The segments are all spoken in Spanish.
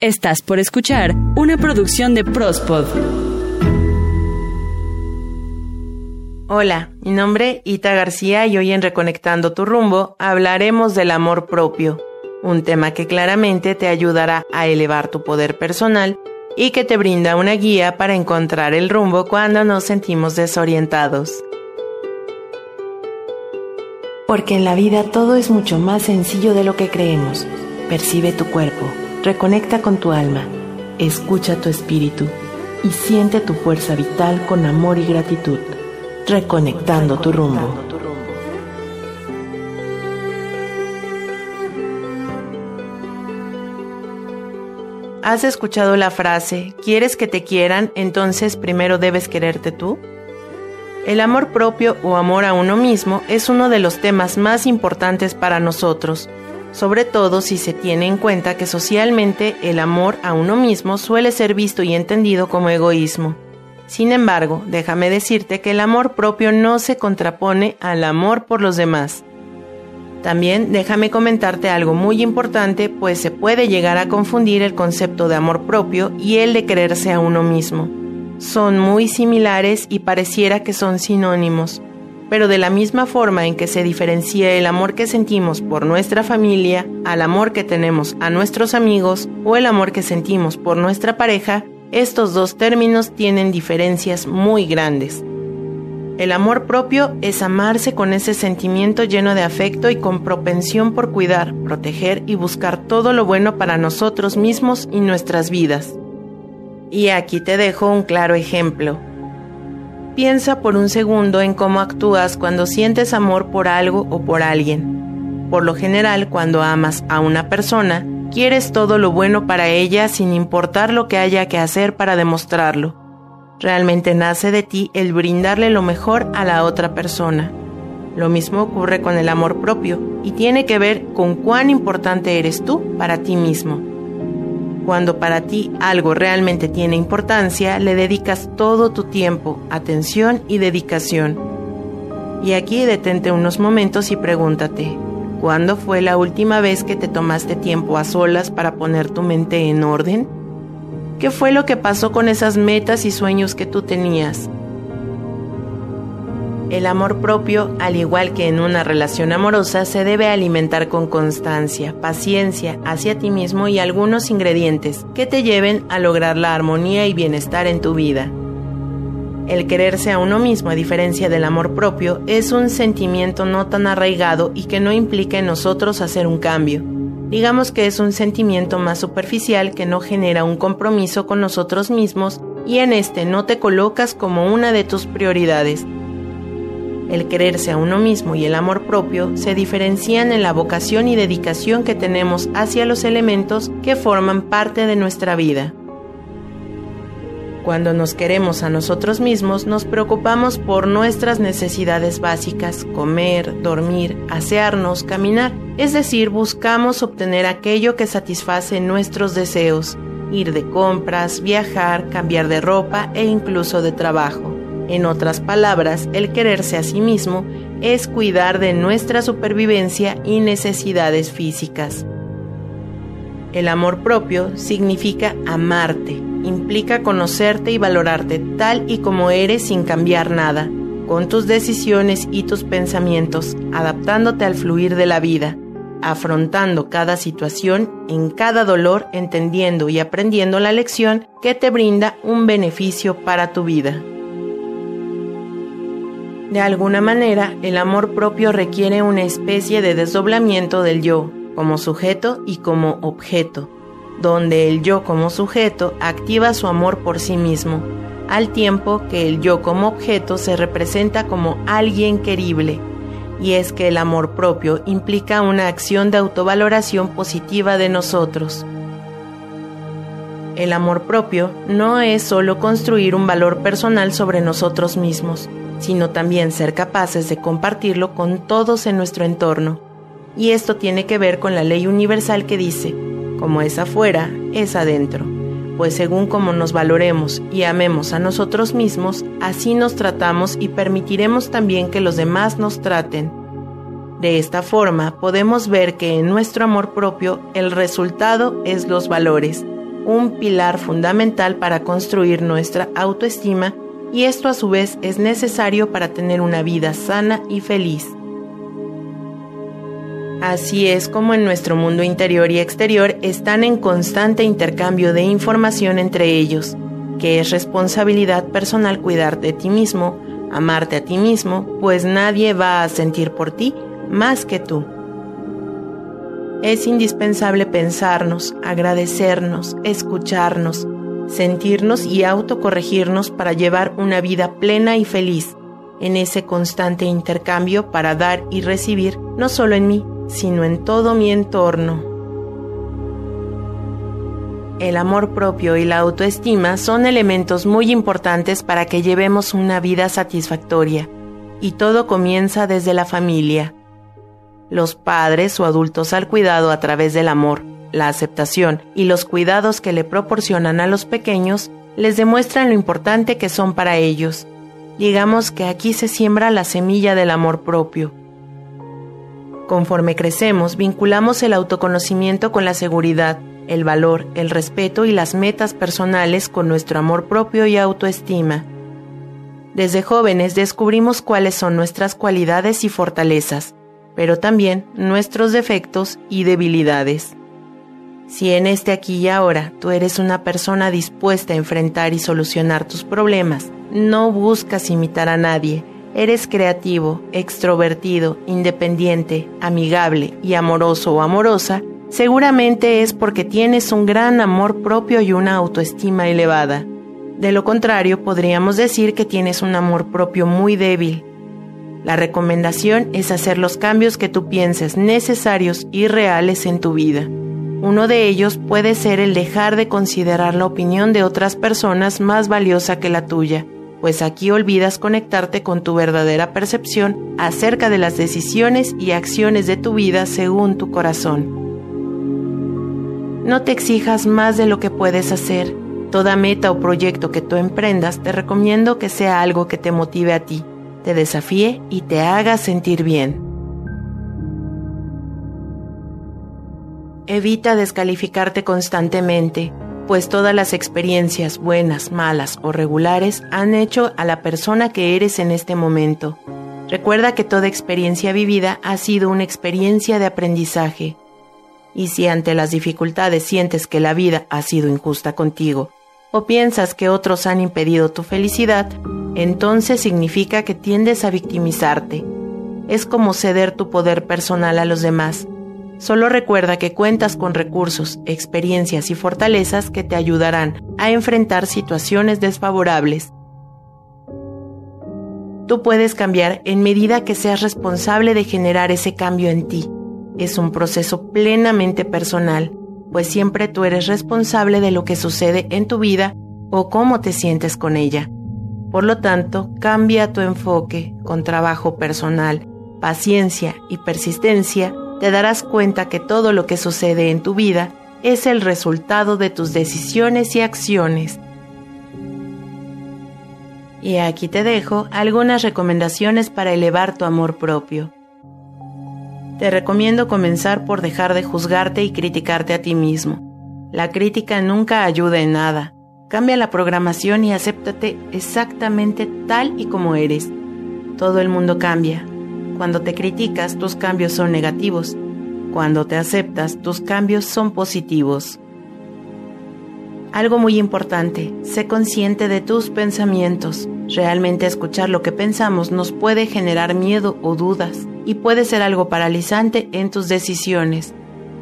Estás por escuchar una producción de Prospod. Hola, mi nombre es Ita García y hoy en Reconectando tu rumbo hablaremos del amor propio, un tema que claramente te ayudará a elevar tu poder personal y que te brinda una guía para encontrar el rumbo cuando nos sentimos desorientados. Porque en la vida todo es mucho más sencillo de lo que creemos. Percibe tu cuerpo Reconecta con tu alma, escucha tu espíritu y siente tu fuerza vital con amor y gratitud, reconectando tu rumbo. ¿Has escuchado la frase, ¿quieres que te quieran? Entonces primero debes quererte tú? El amor propio o amor a uno mismo es uno de los temas más importantes para nosotros sobre todo si se tiene en cuenta que socialmente el amor a uno mismo suele ser visto y entendido como egoísmo. Sin embargo, déjame decirte que el amor propio no se contrapone al amor por los demás. También déjame comentarte algo muy importante, pues se puede llegar a confundir el concepto de amor propio y el de quererse a uno mismo. Son muy similares y pareciera que son sinónimos, pero de la misma forma en que se diferencia el amor que sentimos por nuestra familia al amor que tenemos a nuestros amigos o el amor que sentimos por nuestra pareja, estos dos términos tienen diferencias muy grandes. El amor propio es amarse con ese sentimiento lleno de afecto y con propensión por cuidar, proteger y buscar todo lo bueno para nosotros mismos y nuestras vidas. Y aquí te dejo un claro ejemplo. Piensa por un segundo en cómo actúas cuando sientes amor por algo o por alguien. Por lo general, cuando amas a una persona, quieres todo lo bueno para ella sin importar lo que haya que hacer para demostrarlo. Realmente nace de ti el brindarle lo mejor a la otra persona. Lo mismo ocurre con el amor propio y tiene que ver con cuán importante eres tú para ti mismo. Cuando para ti algo realmente tiene importancia, le dedicas todo tu tiempo, atención y dedicación. Y aquí detente unos momentos y pregúntate, ¿cuándo fue la última vez que te tomaste tiempo a solas para poner tu mente en orden? ¿Qué fue lo que pasó con esas metas y sueños que tú tenías? El amor propio, al igual que en una relación amorosa, se debe alimentar con constancia, paciencia hacia ti mismo y algunos ingredientes que te lleven a lograr la armonía y bienestar en tu vida. El quererse a uno mismo, a diferencia del amor propio, es un sentimiento no tan arraigado y que no implica en nosotros hacer un cambio. Digamos que es un sentimiento más superficial que no genera un compromiso con nosotros mismos y en este no te colocas como una de tus prioridades, el quererse a uno mismo y el amor propio se diferencian en la vocación y dedicación que tenemos hacia los elementos que forman parte de nuestra vida. Cuando nos queremos a nosotros mismos, nos preocupamos por nuestras necesidades básicas, comer, dormir, asearnos, caminar, es decir, buscamos obtener aquello que satisface nuestros deseos, ir de compras, viajar, cambiar de ropa e incluso de trabajo. En otras palabras, el quererse a sí mismo es cuidar de nuestra supervivencia y necesidades físicas. El amor propio significa amarte, implica conocerte y valorarte tal y como eres sin cambiar nada, con tus decisiones y tus pensamientos, adaptándote al fluir de la vida, afrontando cada situación, en cada dolor, entendiendo y aprendiendo la lección que te brinda un beneficio para tu vida. De alguna manera, el amor propio requiere una especie de desdoblamiento del yo, como sujeto y como objeto, donde el yo como sujeto activa su amor por sí mismo, al tiempo que el yo como objeto se representa como alguien querible, y es que el amor propio implica una acción de autovaloración positiva de nosotros. El amor propio no es solo construir un valor personal sobre nosotros mismos, sino también ser capaces de compartirlo con todos en nuestro entorno. Y esto tiene que ver con la ley universal que dice, como es afuera, es adentro, pues según como nos valoremos y amemos a nosotros mismos, así nos tratamos y permitiremos también que los demás nos traten. De esta forma podemos ver que en nuestro amor propio el resultado es los valores, un pilar fundamental para construir nuestra autoestima y esto a su vez es necesario para tener una vida sana y feliz. Así es como en nuestro mundo interior y exterior están en constante intercambio de información entre ellos, que es responsabilidad personal cuidar de ti mismo, amarte a ti mismo, pues nadie va a sentir por ti más que tú. Es indispensable pensarnos, agradecernos, escucharnos, sentirnos y autocorregirnos para llevar una vida plena y feliz, en ese constante intercambio para dar y recibir, no solo en mí, sino en todo mi entorno. El amor propio y la autoestima son elementos muy importantes para que llevemos una vida satisfactoria, y todo comienza desde la familia. Los padres o adultos al cuidado a través del amor, la aceptación y los cuidados que le proporcionan a los pequeños les demuestran lo importante que son para ellos. Digamos que aquí se siembra la semilla del amor propio. Conforme crecemos, vinculamos el autoconocimiento con la seguridad, el valor, el respeto y las metas personales con nuestro amor propio y autoestima. Desde jóvenes descubrimos cuáles son nuestras cualidades y fortalezas, pero también nuestros defectos y debilidades. Si en este aquí y ahora tú eres una persona dispuesta a enfrentar y solucionar tus problemas, no buscas imitar a nadie, eres creativo, extrovertido, independiente, amigable y amoroso o amorosa, seguramente es porque tienes un gran amor propio y una autoestima elevada. De lo contrario, podríamos decir que tienes un amor propio muy débil. La recomendación es hacer los cambios que tú pienses necesarios y reales en tu vida. Uno de ellos puede ser el dejar de considerar la opinión de otras personas más valiosa que la tuya, pues aquí olvidas conectarte con tu verdadera percepción acerca de las decisiones y acciones de tu vida según tu corazón. No te exijas más de lo que puedes hacer. Toda meta o proyecto que tú emprendas te recomiendo que sea algo que te motive a ti, te desafíe y te haga sentir bien. Evita descalificarte constantemente, pues todas las experiencias, buenas, malas o regulares, han hecho a la persona que eres en este momento. Recuerda que toda experiencia vivida ha sido una experiencia de aprendizaje y si ante las dificultades sientes que la vida ha sido injusta contigo o piensas que otros han impedido tu felicidad, entonces significa que tiendes a victimizarte. Es como ceder tu poder personal a los demás. Solo recuerda que cuentas con recursos, experiencias y fortalezas que te ayudarán a enfrentar situaciones desfavorables. Tú puedes cambiar en medida que seas responsable de generar ese cambio en ti es un proceso plenamente personal, pues siempre tú eres responsable de lo que sucede en tu vida o cómo te sientes con ella. Por lo tanto, cambia tu enfoque con trabajo personal, paciencia y persistencia, te darás cuenta que todo lo que sucede en tu vida es el resultado de tus decisiones y acciones. Y aquí te dejo algunas recomendaciones para elevar tu amor propio. Te recomiendo comenzar por dejar de juzgarte y criticarte a ti mismo. La crítica nunca ayuda en nada. Cambia la programación y acéptate exactamente tal y como eres. Todo el mundo cambia. Cuando te criticas, tus cambios son negativos. Cuando te aceptas, tus cambios son positivos. Algo muy importante, sé consciente de tus pensamientos. Realmente escuchar lo que pensamos nos puede generar miedo o dudas y puede ser algo paralizante en tus decisiones.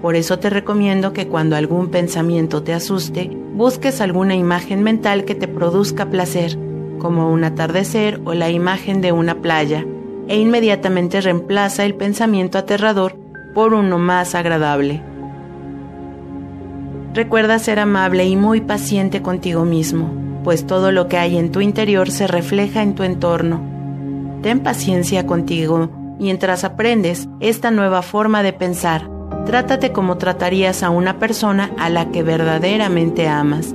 Por eso te recomiendo que cuando algún pensamiento te asuste, busques alguna imagen mental que te produzca placer, como un atardecer o la imagen de una playa, e inmediatamente reemplaza el pensamiento aterrador por uno más agradable. Recuerda ser amable y muy paciente contigo mismo pues todo lo que hay en tu interior se refleja en tu entorno. Ten paciencia contigo mientras aprendes esta nueva forma de pensar. Trátate como tratarías a una persona a la que verdaderamente amas.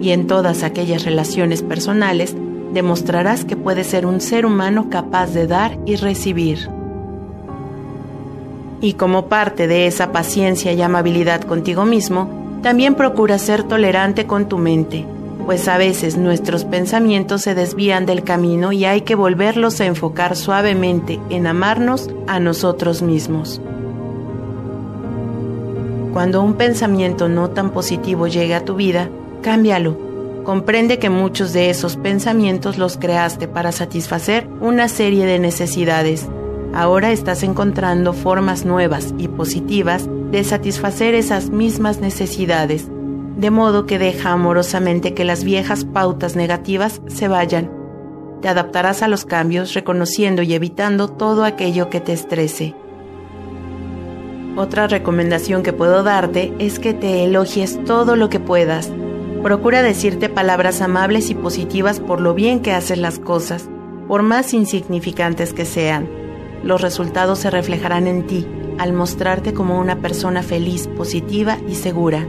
Y en todas aquellas relaciones personales demostrarás que puedes ser un ser humano capaz de dar y recibir. Y como parte de esa paciencia y amabilidad contigo mismo, También procura ser tolerante con tu mente, pues a veces nuestros pensamientos se desvían del camino y hay que volverlos a enfocar suavemente en amarnos a nosotros mismos. Cuando un pensamiento no tan positivo llegue a tu vida, cámbialo. Comprende que muchos de esos pensamientos los creaste para satisfacer una serie de necesidades. Ahora estás encontrando formas nuevas y positivas de satisfacer esas mismas necesidades, de modo que deja amorosamente que las viejas pautas negativas se vayan. Te adaptarás a los cambios reconociendo y evitando todo aquello que te estrese. Otra recomendación que puedo darte es que te elogies todo lo que puedas. Procura decirte palabras amables y positivas por lo bien que haces las cosas, por más insignificantes que sean. Los resultados se reflejarán en ti al mostrarte como una persona feliz, positiva y segura.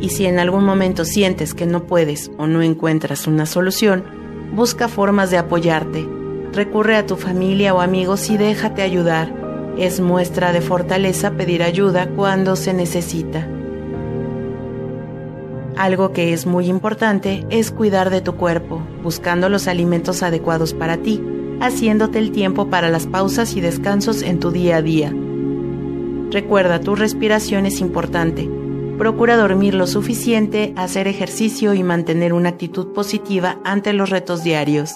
Y si en algún momento sientes que no puedes o no encuentras una solución, busca formas de apoyarte. Recurre a tu familia o amigos y déjate ayudar es muestra de fortaleza pedir ayuda cuando se necesita. Algo que es muy importante es cuidar de tu cuerpo, buscando los alimentos adecuados para ti, haciéndote el tiempo para las pausas y descansos en tu día a día. Recuerda, tu respiración es importante. Procura dormir lo suficiente, hacer ejercicio y mantener una actitud positiva ante los retos diarios.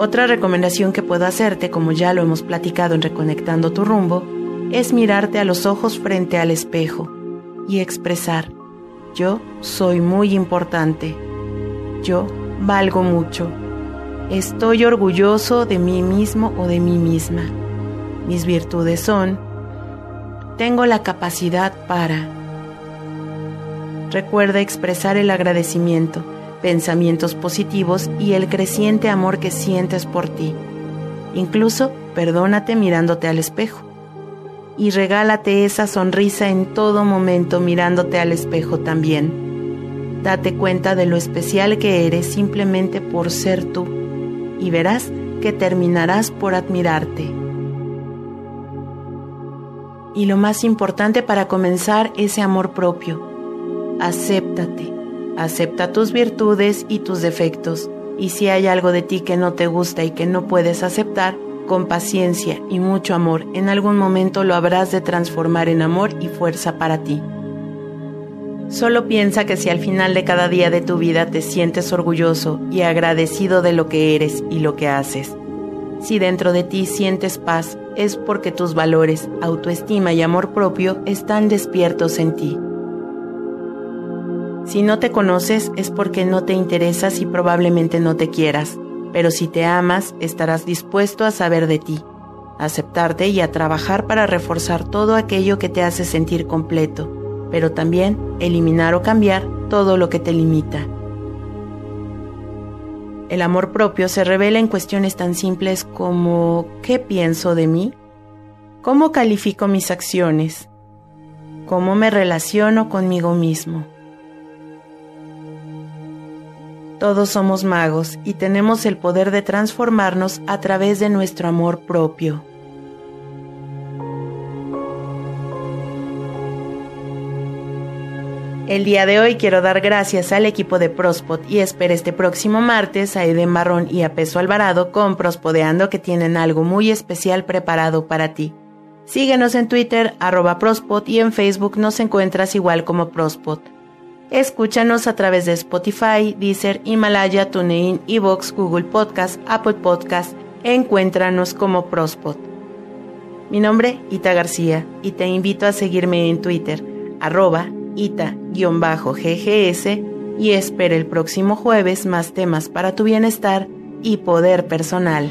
Otra recomendación que puedo hacerte, como ya lo hemos platicado en Reconectando tu rumbo, es mirarte a los ojos frente al espejo y expresar, yo soy muy importante, yo valgo mucho, estoy orgulloso de mí mismo o de mí misma. Mis virtudes son, tengo la capacidad para... Recuerda expresar el agradecimiento pensamientos positivos y el creciente amor que sientes por ti. Incluso perdónate mirándote al espejo. Y regálate esa sonrisa en todo momento mirándote al espejo también. Date cuenta de lo especial que eres simplemente por ser tú y verás que terminarás por admirarte. Y lo más importante para comenzar ese amor propio, acéptate Acepta tus virtudes y tus defectos, y si hay algo de ti que no te gusta y que no puedes aceptar, con paciencia y mucho amor, en algún momento lo habrás de transformar en amor y fuerza para ti. Solo piensa que si al final de cada día de tu vida te sientes orgulloso y agradecido de lo que eres y lo que haces, si dentro de ti sientes paz, es porque tus valores, autoestima y amor propio están despiertos en ti. Si no te conoces es porque no te interesas y probablemente no te quieras, pero si te amas estarás dispuesto a saber de ti, a aceptarte y a trabajar para reforzar todo aquello que te hace sentir completo, pero también eliminar o cambiar todo lo que te limita. El amor propio se revela en cuestiones tan simples como ¿qué pienso de mí? ¿Cómo califico mis acciones? ¿Cómo me relaciono conmigo mismo? Todos somos magos y tenemos el poder de transformarnos a través de nuestro amor propio. El día de hoy quiero dar gracias al equipo de Prospot y espero este próximo martes a Eden Marrón y a Peso Alvarado con Prospodeando que tienen algo muy especial preparado para ti. Síguenos en Twitter, arroba Prospot y en Facebook nos encuentras igual como Prospot. Escúchanos a través de Spotify, Deezer, Himalaya, TuneIn, Evox, Google Podcast, Apple Podcast. Encuéntranos como Prospot. Mi nombre, Ita García, y te invito a seguirme en Twitter, arroba ita-ggs, y espero el próximo jueves más temas para tu bienestar y poder personal.